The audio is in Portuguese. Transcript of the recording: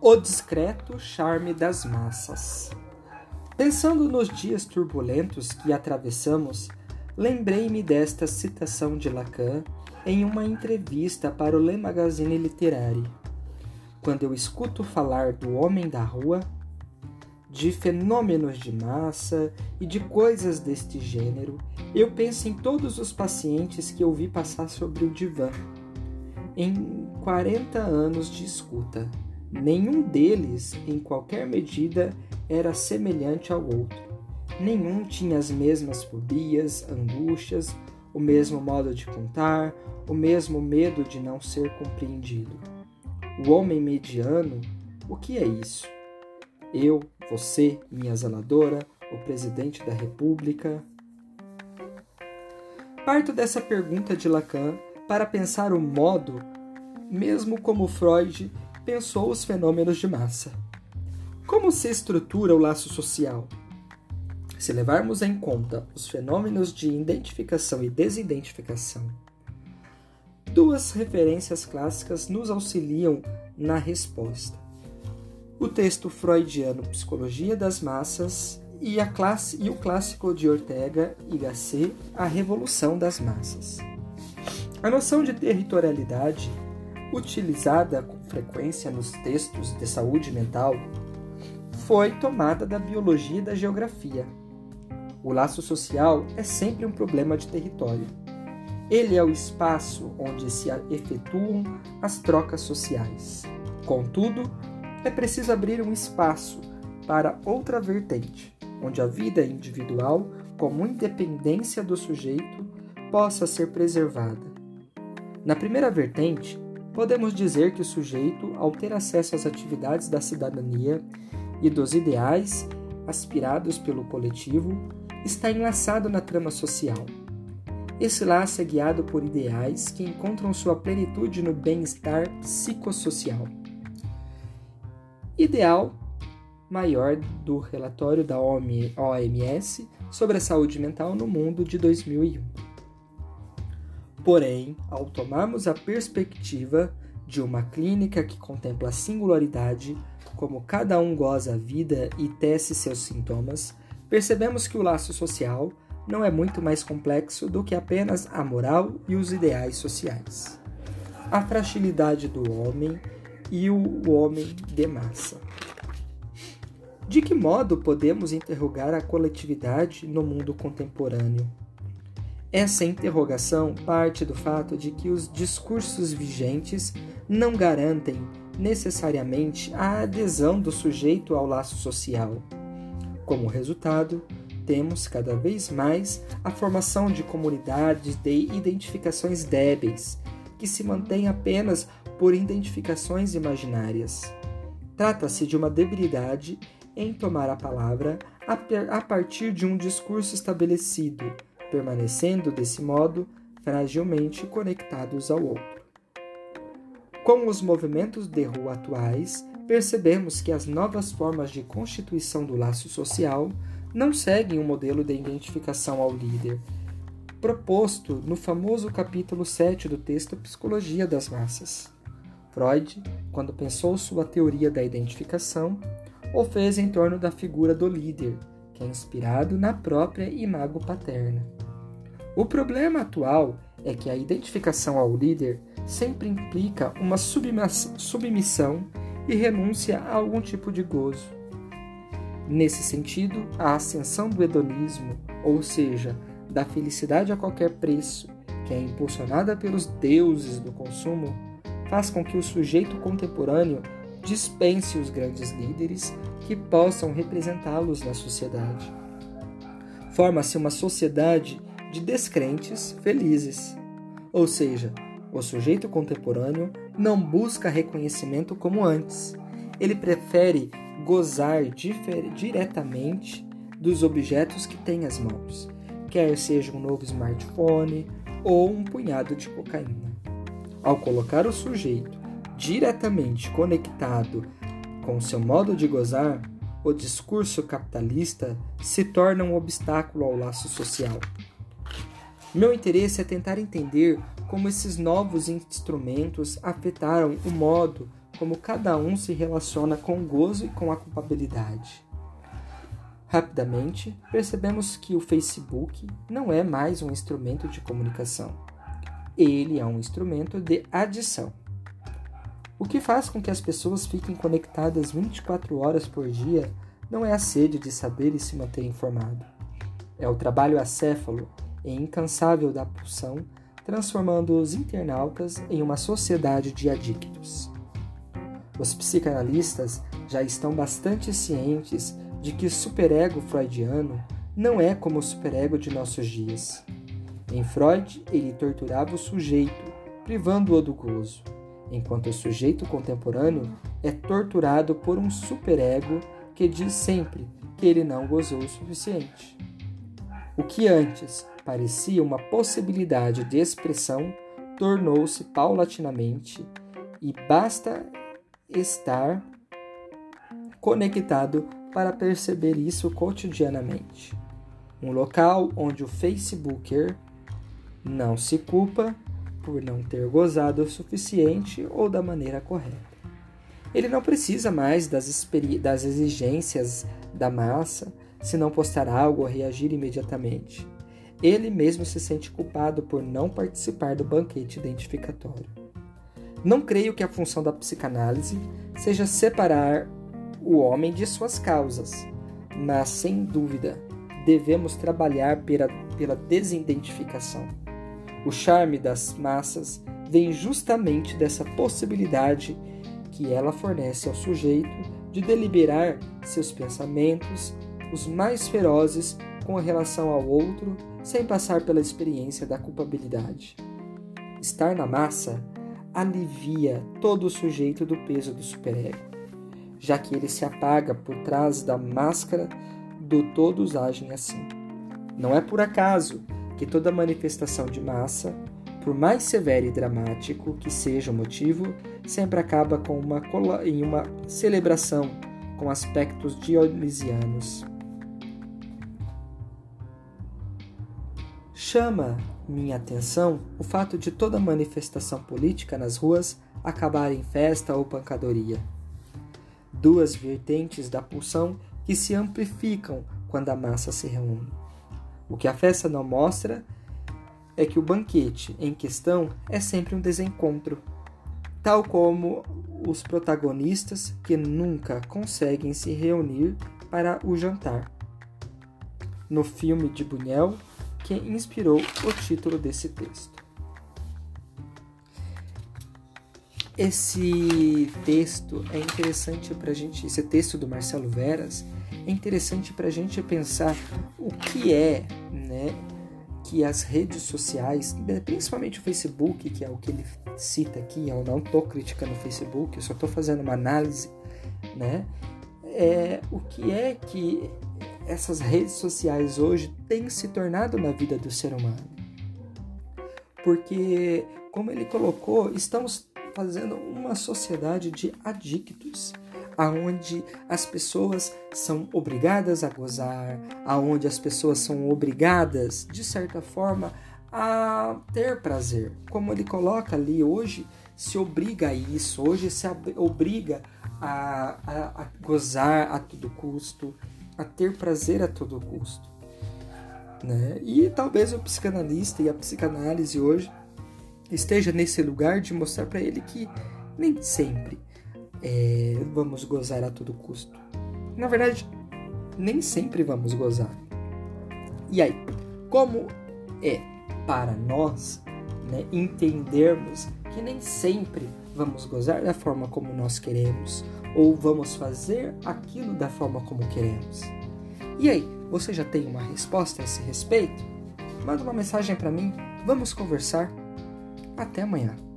O discreto charme das massas. Pensando nos dias turbulentos que atravessamos, lembrei-me desta citação de Lacan em uma entrevista para o Le Magazine Littéraire. Quando eu escuto falar do homem da rua, de fenômenos de massa e de coisas deste gênero, eu penso em todos os pacientes que eu vi passar sobre o divã. Em 40 anos de escuta, nenhum deles, em qualquer medida, era semelhante ao outro. Nenhum tinha as mesmas fobias, angústias, o mesmo modo de contar, o mesmo medo de não ser compreendido. O homem mediano, o que é isso? Eu, você, minha zeladora, o presidente da República? Parto dessa pergunta de Lacan para pensar o modo, mesmo como Freud pensou os fenômenos de massa. Como se estrutura o laço social? Se levarmos em conta os fenômenos de identificação e desidentificação, duas referências clássicas nos auxiliam na resposta. O texto freudiano Psicologia das Massas e, classe, e o clássico de Ortega y Gasset, A Revolução das Massas. A noção de territorialidade, utilizada frequência nos textos de saúde mental, foi tomada da biologia e da geografia, o laço social é sempre um problema de território. Ele é o espaço onde se efetuam as trocas sociais. Contudo, é preciso abrir um espaço para outra vertente, onde a vida individual, como independência do sujeito, possa ser preservada. Na primeira vertente, podemos dizer que o sujeito, ao ter acesso às atividades da cidadania e dos ideais aspirados pelo coletivo, está enlaçado na trama social. Esse laço é guiado por ideais que encontram sua plenitude no bem-estar psicossocial. Ideal maior do relatório da OMS sobre a saúde mental no mundo de 2001. Porém, ao tomarmos a perspectiva de uma clínica que contempla a singularidade, como cada um goza a vida e tece seus sintomas, percebemos que o laço social não é muito mais complexo do que apenas a moral e os ideais sociais. A fragilidade do homem e o homem de massa. De que modo podemos interrogar a coletividade no mundo contemporâneo? Essa interrogação parte do fato de que os discursos vigentes não garantem necessariamente a adesão do sujeito ao laço social como resultado, temos cada vez mais a formação de comunidades de identificações débeis, que se mantêm apenas por identificações imaginárias. Trata-se de uma debilidade em tomar a palavra a partir de um discurso estabelecido, permanecendo desse modo fragilmente conectados ao outro. Com os movimentos de rua atuais, percebemos que as novas formas de constituição do laço social não seguem o um modelo de identificação ao líder, proposto no famoso capítulo 7 do texto Psicologia das Massas. Freud, quando pensou sua teoria da identificação, o fez em torno da figura do líder, que é inspirado na própria imago paterna. O problema atual é que a identificação ao líder sempre implica uma submissão e renúncia a algum tipo de gozo. Nesse sentido, a ascensão do hedonismo, ou seja, da felicidade a qualquer preço, que é impulsionada pelos deuses do consumo, faz com que o sujeito contemporâneo dispense os grandes líderes que possam representá-los na sociedade. Forma-se uma sociedade de descrentes felizes, ou seja, o sujeito contemporâneo não busca reconhecimento como antes. Ele prefere gozar diretamente dos objetos que tem às mãos, quer seja um novo smartphone ou um punhado de cocaína. Ao colocar o sujeito diretamente conectado com seu modo de gozar, o discurso capitalista se torna um obstáculo ao laço social. Meu interesse é tentar entender como esses novos instrumentos afetaram o modo como cada um se relaciona com o gozo e com a culpabilidade. Rapidamente, percebemos que o Facebook não é mais um instrumento de comunicação. Ele é um instrumento de adição. O que faz com que as pessoas fiquem conectadas 24 horas por dia não é a sede de saber e se manter informado. É o trabalho acéfalo e incansável da pulsão, transformando os internautas em uma sociedade de adictos. Os psicanalistas já estão bastante cientes de que o superego freudiano não é como o superego de nossos dias. Em Freud, ele torturava o sujeito, privando-o do gozo, enquanto o sujeito contemporâneo é torturado por um superego que diz sempre que ele não gozou o suficiente. O que antes parecia uma possibilidade de expressão tornou-se paulatinamente e basta estar conectado para perceber isso cotidianamente. Um local onde o Facebooker não se culpa por não ter gozado o suficiente ou da maneira correta. Ele não precisa mais das, das exigências da massa se não postar algo ou reagir imediatamente. Ele mesmo se sente culpado por não participar do banquete identificatório. Não creio que a função da psicanálise seja separar o homem de suas causas, mas sem dúvida devemos trabalhar pela, pela desidentificação. O charme das massas vem justamente dessa possibilidade que ela fornece ao sujeito de deliberar seus pensamentos, os mais ferozes, com relação ao outro, sem passar pela experiência da culpabilidade. Estar na massa alivia todo o sujeito do peso do superego, já que ele se apaga por trás da máscara do todos agem assim. Não é por acaso que toda manifestação de massa por mais severo e dramático que seja o motivo, sempre acaba com uma em uma celebração com aspectos dionisianos. Chama minha atenção o fato de toda manifestação política nas ruas acabar em festa ou pancadoria. Duas vertentes da pulsão que se amplificam quando a massa se reúne. O que a festa não mostra é que o banquete em questão é sempre um desencontro, tal como os protagonistas que nunca conseguem se reunir para o jantar. No filme de Buñuel, que inspirou o título desse texto. Esse texto é interessante para a gente, esse texto do Marcelo Veras é interessante para a gente pensar o que é, né, que as redes sociais, principalmente o Facebook, que é o que ele cita aqui, eu não estou criticando o Facebook, eu só estou fazendo uma análise, né? É, o que é que essas redes sociais hoje têm se tornado na vida do ser humano? Porque, como ele colocou, estamos fazendo uma sociedade de adictos aonde as pessoas são obrigadas a gozar, aonde as pessoas são obrigadas, de certa forma, a ter prazer. Como ele coloca ali hoje, se obriga a isso, hoje se obriga a, a, a gozar a todo custo, a ter prazer a todo custo. Né? E talvez o psicanalista e a psicanálise hoje esteja nesse lugar de mostrar para ele que nem sempre é, vamos gozar a todo custo. Na verdade, nem sempre vamos gozar. E aí, como é para nós né, entendermos que nem sempre vamos gozar da forma como nós queremos ou vamos fazer aquilo da forma como queremos? E aí, você já tem uma resposta a esse respeito? Manda uma mensagem para mim, vamos conversar. Até amanhã.